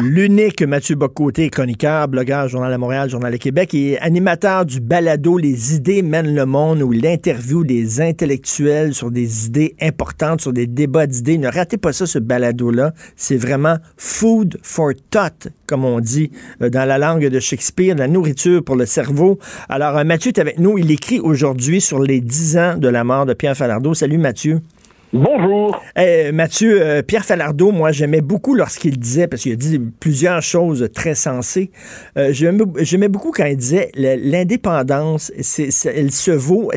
L'unique Mathieu Bocoté, chroniqueur, blogueur, Journal de Montréal, Journal de Québec, et animateur du balado Les idées mènent le monde, où il interviewe des intellectuels sur des idées importantes, sur des débats d'idées. Ne ratez pas ça, ce balado-là. C'est vraiment food for thought, comme on dit euh, dans la langue de Shakespeare, la nourriture pour le cerveau. Alors, euh, Mathieu est avec nous. Il écrit aujourd'hui sur les 10 ans de la mort de Pierre Falardeau. Salut, Mathieu. Bonjour. Eh, Mathieu, euh, Pierre Falardeau, moi, j'aimais beaucoup lorsqu'il disait, parce qu'il a dit plusieurs choses très sensées, euh, j'aimais beaucoup quand il disait l'indépendance, elle se vaut,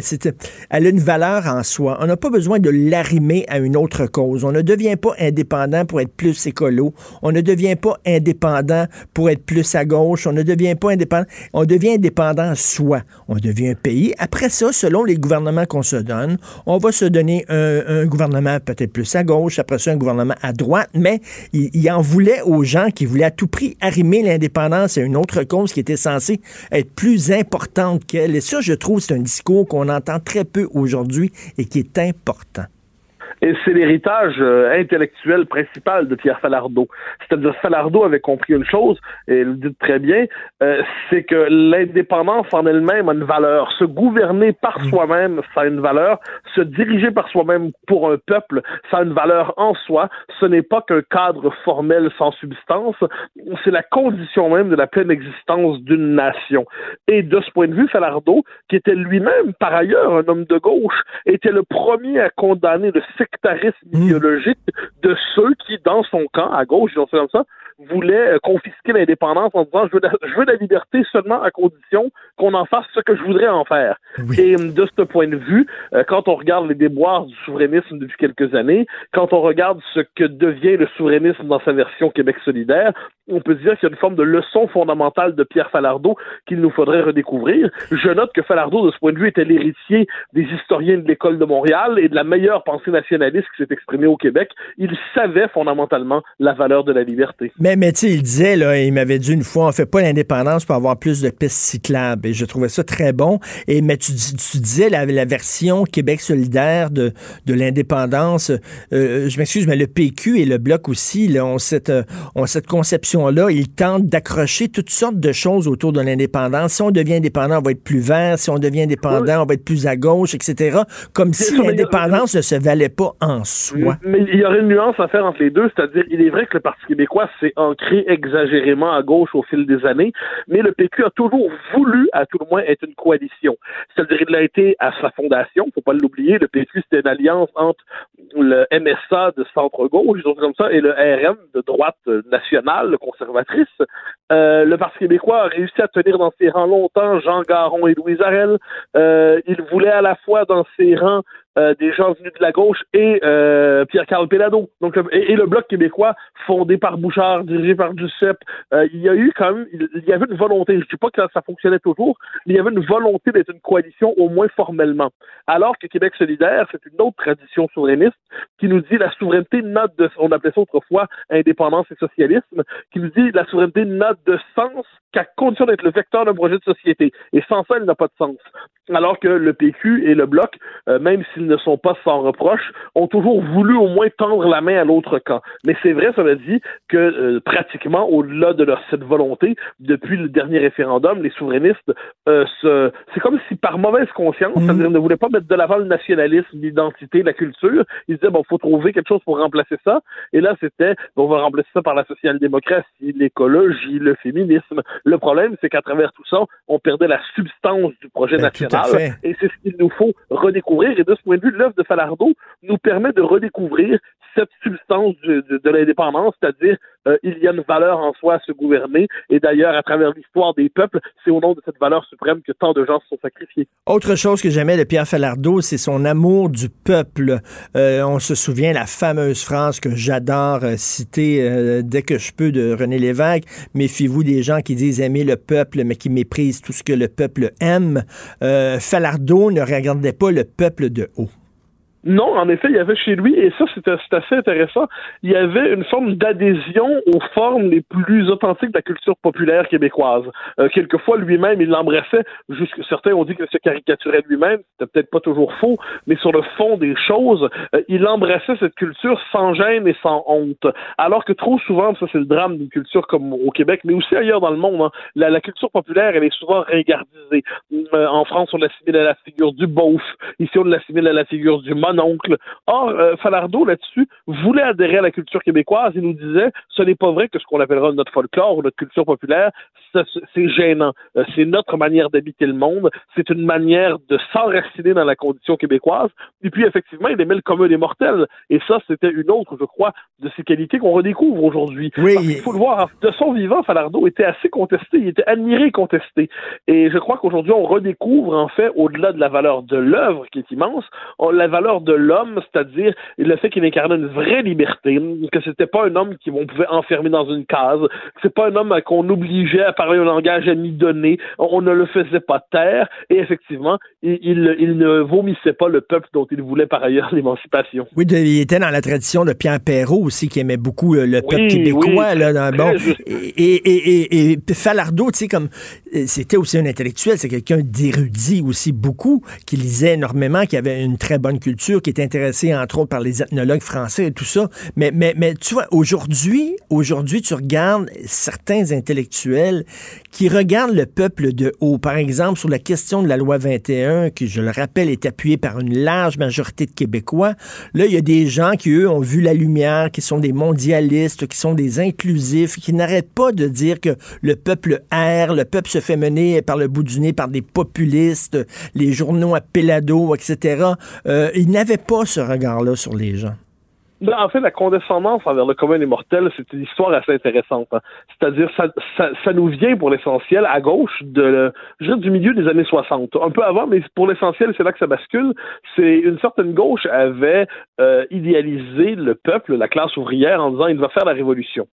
elle a une valeur en soi. On n'a pas besoin de l'arrimer à une autre cause. On ne devient pas indépendant pour être plus écolo. On ne devient pas indépendant pour être plus à gauche. On ne devient pas indépendant. On devient indépendant soi. On devient un pays. Après ça, selon les gouvernements qu'on se donne, on va se donner un, un gouvernement peut-être plus à gauche, après ça un gouvernement à droite, mais il, en voulait aux gens qui voulaient à tout prix arrimer l'indépendance à une autre cause qui était censée être plus importante qu'elle. Et ça, je trouve, c'est un discours qu'on entend très peu aujourd'hui et qui est important. Et c'est l'héritage euh, intellectuel principal de Pierre Falardeau. C'est-à-dire Falardeau avait compris une chose, et il le dit très bien, euh, c'est que l'indépendance en elle-même a une valeur. Se gouverner par mm. soi-même, ça a une valeur. Se diriger par soi-même pour un peuple, ça a une valeur en soi. Ce n'est pas qu'un cadre formel sans substance, c'est la condition même de la pleine existence d'une nation. Et de ce point de vue, Falardeau, qui était lui-même par ailleurs un homme de gauche, était le premier à condamner le sectarisme hmm. idéologique de ceux qui, dans son camp, à gauche, ils ont fait comme ça, voulait euh, confisquer l'indépendance en disant je veux, la, je veux la liberté seulement à condition qu'on en fasse ce que je voudrais en faire. Et euh, de ce point de vue, euh, quand on regarde les déboires du souverainisme depuis quelques années, quand on regarde ce que devient le souverainisme dans sa version Québec solidaire, on peut dire qu'il y a une forme de leçon fondamentale de Pierre Falardeau qu'il nous faudrait redécouvrir. Je note que Falardeau, de ce point de vue, était l'héritier des historiens de l'école de Montréal et de la meilleure pensée nationaliste qui s'est exprimée au Québec. Il savait fondamentalement la valeur de la liberté. Mais, mais tu sais, il disait, là, il m'avait dit une fois, on fait pas l'indépendance pour avoir plus de pistes cyclables. Et je trouvais ça très bon. Et, mais tu, tu disais la, la, version Québec solidaire de, de l'indépendance. Euh, je m'excuse, mais le PQ et le Bloc aussi là, ont, cette, euh, ont cette conception-là. Ils tentent d'accrocher toutes sortes de choses autour de l'indépendance. Si on devient indépendant, on va être plus vert. Si on devient indépendant, on va être plus à gauche, etc. Comme si l'indépendance ne se valait pas en soi. Mais il y aurait une nuance à faire entre les deux. C'est-à-dire, il est vrai que le Parti québécois s'est ancré exagérément à gauche au fil des années, mais le PQ a toujours voulu, à tout le moins, être une coalition. C'est-à-dire, il l'a été à sa fondation, faut pas l'oublier. Le PQ, c'était une alliance entre le MSA de centre-gauche, comme ça, et le RM de droite nationale, conservatrice. Euh, le Parti québécois a réussi à tenir dans ses rangs longtemps Jean Garon et Louise Arel. Euh, il voulait à la fois dans ses rangs euh, des gens venus de la gauche et euh, Pierre-Carl Pellado. Donc, et, le Bloc québécois, fondé par Bouchard, dirigé par Giuseppe, euh, il y a eu quand même, il y avait une volonté, je ne dis pas que ça fonctionnait toujours, mais il y avait une volonté d'être une coalition, au moins formellement. Alors que Québec solidaire, c'est une autre tradition souverainiste qui nous dit la souveraineté n'a de, on appelait ça autrefois indépendance et socialisme, qui nous dit la souveraineté n'a de sens qu'à condition d'être le vecteur d'un projet de société. Et sans ça, elle n'a pas de sens. Alors que le PQ et le Bloc, même s'ils ne sont pas sans reproche, ont toujours voulu au moins tendre la main à l'autre camp. Mais c'est vrai, cela dit, que euh, pratiquement au-delà de leur, cette volonté, depuis le dernier référendum, les souverainistes, euh, se, c'est comme si par mauvaise conscience, mhm. c'est-à-dire ne voulaient pas mettre de l'avant le nationalisme, l'identité, la culture. Ils disaient, bon, faut trouver quelque chose pour remplacer ça. Et là, c'était, on va remplacer ça par la social-démocratie, l'écologie, le féminisme. Le problème, c'est qu'à travers tout ça, on perdait la substance du projet ben, national. Et c'est ce qu'il nous faut redécouvrir. Et de ce point de vue, l'œuvre de Falardeau nous permet de redécouvrir cette substance de l'indépendance, c'est-à-dire euh, il y a une valeur en soi à se gouverner. Et d'ailleurs, à travers l'histoire des peuples, c'est au nom de cette valeur suprême que tant de gens se sont sacrifiés. Autre chose que j'aimais de Pierre Falardeau, c'est son amour du peuple. Euh, on se souvient la fameuse phrase que j'adore euh, citer dès que je peux de René Lévesque. Méfiez-vous des gens qui disent aimer le peuple, mais qui méprisent tout ce que le peuple aime. Falardeau ne regardait pas le peuple de haut. Non, en effet, il y avait chez lui, et ça, c'est assez intéressant, il y avait une forme d'adhésion aux formes les plus authentiques de la culture populaire québécoise. Euh, quelquefois, lui-même, il l'embrassait, certains ont dit qu'il se caricaturait lui-même, c'était peut-être pas toujours faux, mais sur le fond des choses, euh, il embrassait cette culture sans gêne et sans honte. Alors que trop souvent, ça c'est le drame d'une culture comme au Québec, mais aussi ailleurs dans le monde, hein, la, culture populaire, elle est souvent ringardisée. Euh, en France, on l'assimile à la figure du beauf, ici on l'assimile à la figure du mon oncle. Or, euh, Falardeau, là-dessus, voulait adhérer à la culture québécoise. Il nous disait, ce n'est pas vrai que ce qu'on appellera notre folklore ou notre culture populaire, c'est gênant. Euh, c'est notre manière d'habiter le monde. C'est une manière de s'enraciner dans la condition québécoise. Et puis, effectivement, il aimait le commun des mortels. Et ça, c'était une autre, je crois, de ses qualités qu'on redécouvre aujourd'hui. Oui. il faut le voir, de son vivant, Falardeau était assez contesté. Il était admiré, contesté. Et je crois qu'aujourd'hui, on redécouvre, en fait, au-delà de la valeur de l'œuvre, qui est immense, la valeur de l'homme, c'est-à-dire le fait qu'il incarnait une vraie liberté, que c'était pas un homme qu'on pouvait enfermer dans une case, que c'est pas un homme qu'on obligeait à parler un langage à mi-donné, on ne le faisait pas taire, et effectivement, il, ne vomissait pas le peuple dont il voulait par ailleurs l'émancipation. Oui, il était dans la tradition de Pierre Perrault aussi, qui aimait beaucoup euh, le peuple québécois. là, bon, et, et, et, Falardeau, tu sais, comme euh, c'était aussi un intellectuel, c'est quelqu'un d'érudit aussi beaucoup, qui lisait énormément, qui avait une très bonne culture, qui est intéressé, entre autres, par les ethnologues français et tout ça. Mais, mais, mais tu vois, aujourd'hui, aujourd'hui, tu regardes certains intellectuels qui regardent le peuple de haut. Par exemple, sur la question de la loi 21, qui, je le rappelle, est appuyée par une large majorité de Québécois. Là, il y a des gens qui, eux, ont vu la lumière, qui sont des mondialistes, qui sont des inclusifs, qui n'arrêtent pas de dire que le peuple erre, le peuple se fait mener par le bout du nez par des populistes, les journaux à Pelado, etc. Euh, ils n'avaient pas ce regard-là sur les gens. Ben, en fait, la condescendance envers le commun des mortels, c'est une histoire assez intéressante. Hein. C'est-à-dire, ça, ça, nous vient pour l'essentiel à gauche juste du milieu des années 60. Un peu avant, mais pour l'essentiel, c'est là que ça bascule. C'est une certaine gauche avait euh, idéalisé le peuple, la classe ouvrière, en disant il va faire la révolution.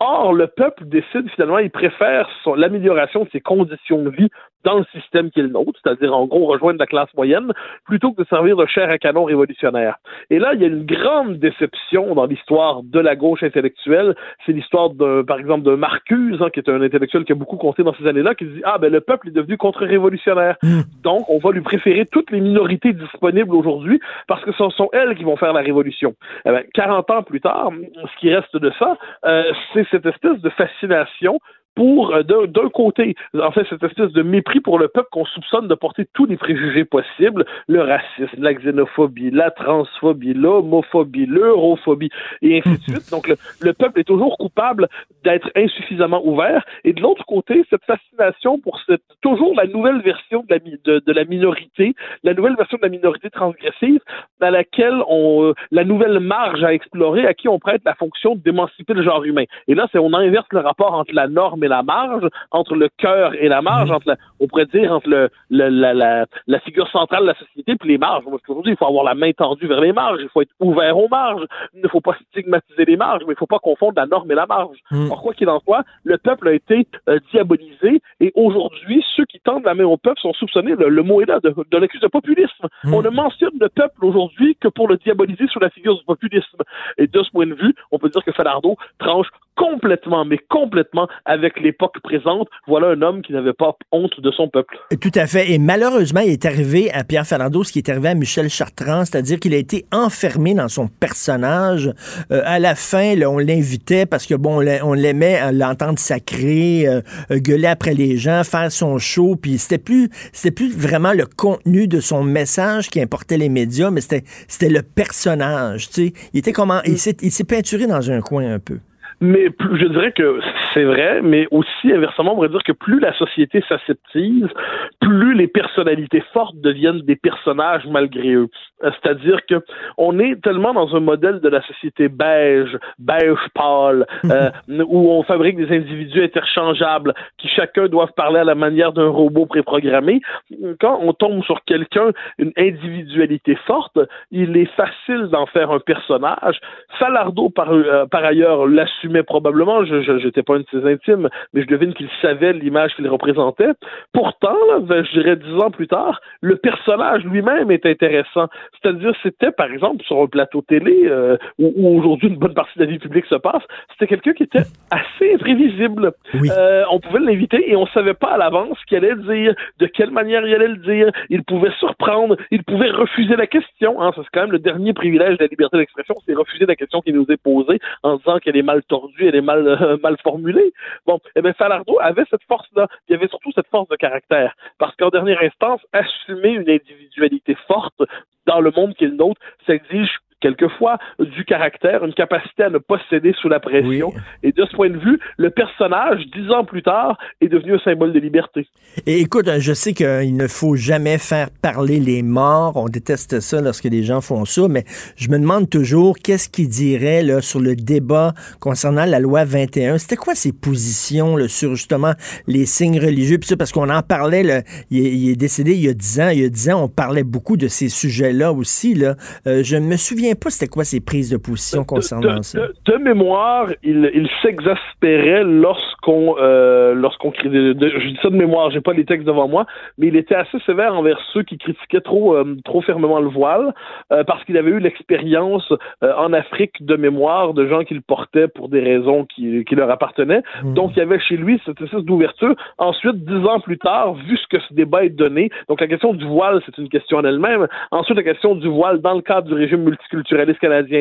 Or, le peuple décide finalement, il préfère l'amélioration de ses conditions de vie dans le système qui est le nôtre, c'est-à-dire en gros rejoindre la classe moyenne, plutôt que de servir de chair à canon révolutionnaire. Et là, il y a une grande déception dans l'histoire de la gauche intellectuelle. C'est l'histoire, de, par exemple, de Marcuse, hein, qui est un intellectuel qui a beaucoup compté dans ces années-là, qui dit, ah ben le peuple est devenu contre-révolutionnaire. Hmm. Donc, on va lui préférer toutes les minorités disponibles aujourd'hui parce que ce sont elles qui vont faire la révolution. Eh ben, 40 ans plus tard, ce qui reste de ça, euh, c'est cette espèce de fascination pour, euh, d'un côté, en fait, cette espèce de mépris pour le peuple qu'on soupçonne de porter tous les préjugés possibles, le racisme, la xénophobie, la transphobie, l'homophobie, l'europhobie, et ainsi de suite. Donc, le, peuple est toujours coupable d'être insuffisamment ouvert. Et de l'autre côté, cette fascination pour cette, toujours la nouvelle version de la, de, de la minorité, la nouvelle version de la minorité transgressive, dans laquelle on, la nouvelle marge à explorer, à qui on prête la fonction d'émanciper le genre humain. Et là, c'est, on inverse le rapport entre la norme et la marge, entre le cœur et la marge, mhm. entre on pourrait dire entre le, la, la, la, figure centrale de la société puis les marges. Parce qu'aujourd'hui, il faut avoir la main tendue vers les marges, il faut être ouvert aux marges, il ne faut pas stigmatiser les marges, mais il ne faut pas confondre la norme et la marge. Mhm. quoi qu'il en soit, le peuple a été euh, diabolisé et aujourd'hui, ceux qui tendent la main au peuple sont soupçonnés, le, mot est là, de, de l'accuse de populisme. Mhm. On ne mentionne le peuple aujourd'hui que pour le diaboliser sous la figure du populisme. Et de ce point de vue, on peut dire que Falardeau tranche complètement, mais complètement avec l'époque présente. Voilà un homme qui n'avait pas honte de son peuple. Tout à fait. Et malheureusement, il est arrivé à Pierre Falardeau ce qui est arrivé à Michel Chartrand, c'est-à-dire qu'il a été enfermé dans son personnage. Euh, à la fin, là, on l'invitait parce que bon, on l'aimait à l'entendre sacrer, euh, gueuler après les gens, faire son show, puis c'était plus, c'était plus vraiment le contenu de son message qui importait les médias, mais c'était, c'était le personnage. Tu sais, il était comment, il s'est peinturé dans un coin un peu. Mais je dirais que c'est vrai, mais aussi inversement, on pourrait dire que plus la société s'aseptise, plus les personnalités fortes deviennent des personnages malgré eux. C'est-à-dire que on est tellement dans un modèle de la société beige, beige pâle, euh, où on fabrique des individus interchangeables qui chacun doivent parler à la manière d'un robot préprogrammé. Quand on tombe sur quelqu'un, une individualité forte, il est facile d'en faire un personnage. Falardeau, par, euh, par ailleurs, l'assumait probablement. Je n'étais pas de ses intimes, mais je devine qu'il savait l'image qu'il représentait. Pourtant, là, je dirais dix ans plus tard, le personnage lui-même est intéressant. C'est-à-dire, c'était, par exemple, sur un plateau télé, euh, où, aujourd'hui une bonne partie de la vie publique se passe, c'était quelqu'un qui était assez imprévisible. Euh, on pouvait l'inviter et on savait pas à l'avance ce qu'il allait dire, de quelle manière il allait le dire. Il pouvait surprendre, il pouvait refuser la question. Hein. c'est quand même le dernier privilège de la liberté d'expression, c'est refuser la question qui nous est posée en disant qu'elle est mal tordue, elle est mal, euh, mal formulée. Bon, eh bien, Falardeau avait cette force-là. Il avait surtout cette force de caractère. Parce qu'en dernière instance, assumer une individualité forte dans le monde qui est le nôtre, ça exige quelquefois du caractère, une capacité à ne pas céder sous la pression. Et de ce point de vue, le personnage, dix ans plus tard, est devenu un symbole de liberté. Et écoute, je sais qu'il ne faut jamais faire parler les morts. On déteste ça lorsque des gens font ça, mais je me demande toujours qu'est-ce qu'il dirait là, sur le débat concernant la loi 21. C'était quoi ses positions là, sur justement les signes religieux? Puis ça, parce qu'on en parlait, là, il, est, décédé il y a dix ans. Il y a dix ans, on parlait beaucoup de ces sujets-là aussi. Là. Euh, je me souviens pas c'était quoi ses prises de position concernant ça. De, mémoire, il, il s'exaspérait lorsqu'on euh, lorsqu'on je dis ça de mémoire, j'ai pas les textes devant moi, mais il était assez sévère envers ceux qui critiquaient trop euh, trop fermement le voile euh, parce qu'il avait eu l'expérience euh, en Afrique de mémoire de gens qui le portaient pour des raisons qui, qui leur appartenaient. Hmm. Donc il y avait chez lui cette espèce d'ouverture. Ensuite, dix ans plus tard, vu ce que ce débat est donné, donc la question du voile, c'est une question en elle-même. Ensuite, la question du voile dans le cadre du régime multiculturel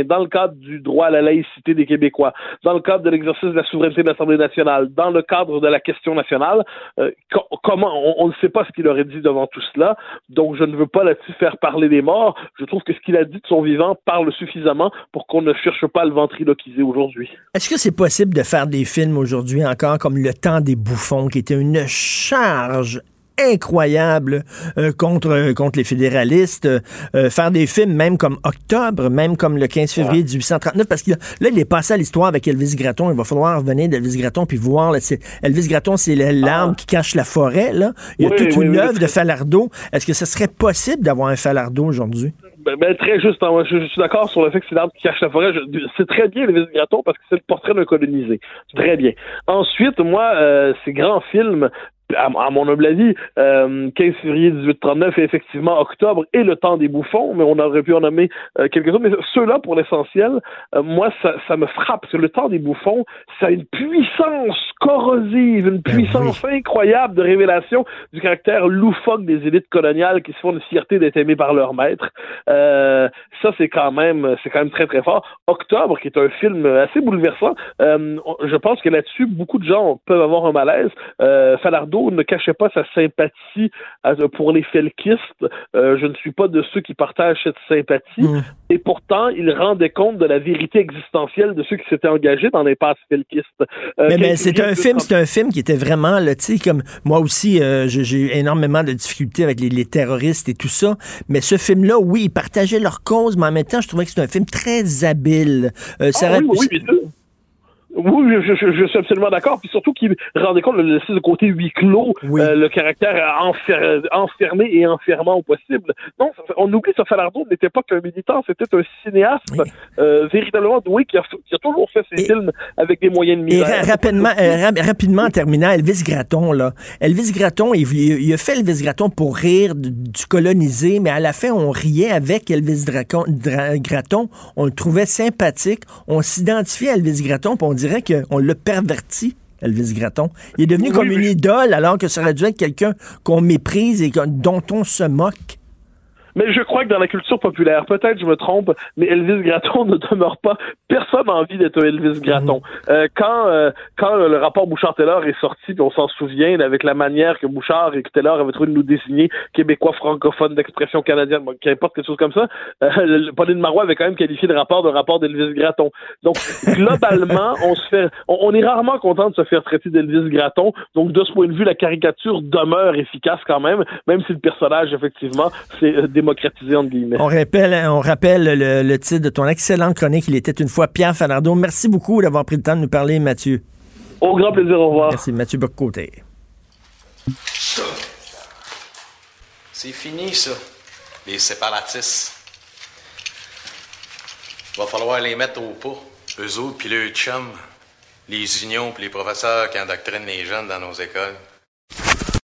dans le cadre du droit à la laïcité des Québécois, dans le cadre de l'exercice de la souveraineté de l'Assemblée nationale, dans le cadre de la question nationale, euh, comment on, ne sait pas ce qu'il aurait dit devant tout cela, donc je ne veux pas là-dessus faire parler des morts. Je trouve que ce qu'il a dit de son vivant parle suffisamment pour qu'on ne cherche pas à le ventriloquiser aujourd'hui. Est-ce que c'est possible de faire des films aujourd'hui encore comme Le Temps des bouffons, qui était une charge incroyable euh, contre, euh, contre les fédéralistes. Euh, faire des films même comme Octobre, même comme le 15 février 1839, parce que là, il est passé à l'histoire avec Elvis Gratton. Il va falloir revenir d'Elvis Gratton puis voir. Là, Elvis Gratton, c'est l'arbre ah. qui cache la forêt. Là. Il y a toute une œuvre de Falardeau. Est-ce que ce serait possible d'avoir un Falardeau aujourd'hui? Ben, ben, très juste. Hein. Je, suis d'accord sur le fait que c'est l'arbre qui cache la forêt. C'est très bien, Elvis Gratton, parce que c'est le portrait d'un colonisé. Très bien. Ensuite, moi, ces grands films, à, mon humble avis, euh, 15 février 1839 et effectivement octobre et le temps des bouffons, mais on aurait pu en nommer euh, quelques autres. Mais ceux-là, pour l'essentiel, euh, moi, ça, ça, me frappe. Parce que le temps des bouffons, ça a une puissance corrosive, une ben puissance incroyable de révélation du caractère loufoque des élites coloniales qui se font une fierté d'être aimées par leur maître. Euh, ça, c'est quand même, c'est quand même très très fort. Octobre, qui est un film assez bouleversant, je pense que là-dessus, beaucoup de gens peuvent avoir un malaise. Ne cachait pas sa sympathie pour les felkistes. Euh, je ne suis pas de ceux qui partagent cette sympathie. Mm. Et pourtant, il rendait compte de la vérité existentielle de ceux qui s'étaient engagés dans les passes felkistes. Euh, mais, c'est un film, c'est un film qui était vraiment, là, tu sais, comme moi aussi, euh, j'ai eu énormément de difficultés avec les, terroristes et tout ça. Mais ce film-là, oui, il partageait leur cause, mais en même temps, je trouvais que c'était un film très habile. ça ah, oui, oui, oui, je, je, suis absolument d'accord. Puis surtout qu'il rendait compte le, le côté huis clos, euh, le caractère enfermé et enfermant au possible. Non, on oublie ce Falardeau n'était pas qu'un militant, c'était un cinéaste euh, véritablement doué qui a, qui a, toujours fait ses films avec des moyens de misère. Et rapidement, euh, rapidement en terminant, Elvis Gratton, là. Elvis Gratton, il, il, a fait Elvis Gratton pour rire du colonisé, mais à la fin, on riait avec Elvis Gratton. On le trouvait sympathique. On s'identifiait à Elvis Gratton, puis on dirait qu'on l'a perverti. Elvis Gratton. Il est devenu comme une idole alors que ça aurait dû être quelqu'un qu'on méprise et dont on se moque. Mais je crois que dans la culture populaire, peut-être je me trompe, mais Elvis Gratton ne demeure pas. Personne n'a envie d'être Elvis Gratton. Mhm. Euh, quand euh, quand le rapport Bouchard-Taylor est sorti, puis on s'en souvient, avec la manière que Bouchard et que Taylor avaient trouvé de nous désigner Québécois francophones d'expression canadienne, bon, qu'importe quelque chose comme ça, euh, Pauline Marois avait quand même qualifié le rapport de rapport d'Elvis Gratton. Donc globalement, on se fait, on, est rarement content de se faire traiter d'Elvis Gratton. Donc de ce point de vue, la caricature demeure efficace quand même, même si le personnage effectivement s'est euh, démocratisé entre guillemets. On rappelle, on rappelle le, titre de ton excellente chronique. Il était une fois Pierre Falardeau. Merci beaucoup d'avoir pris le temps de nous parler, Mathieu. Au grand plaisir, au revoir. Merci, Mathieu Bocoté. C'est fini, ça, les séparatistes. Va falloir les mettre au pas. Eux autres, puis le chum, les unions, puis les professeurs qui endoctrinent les jeunes dans nos écoles.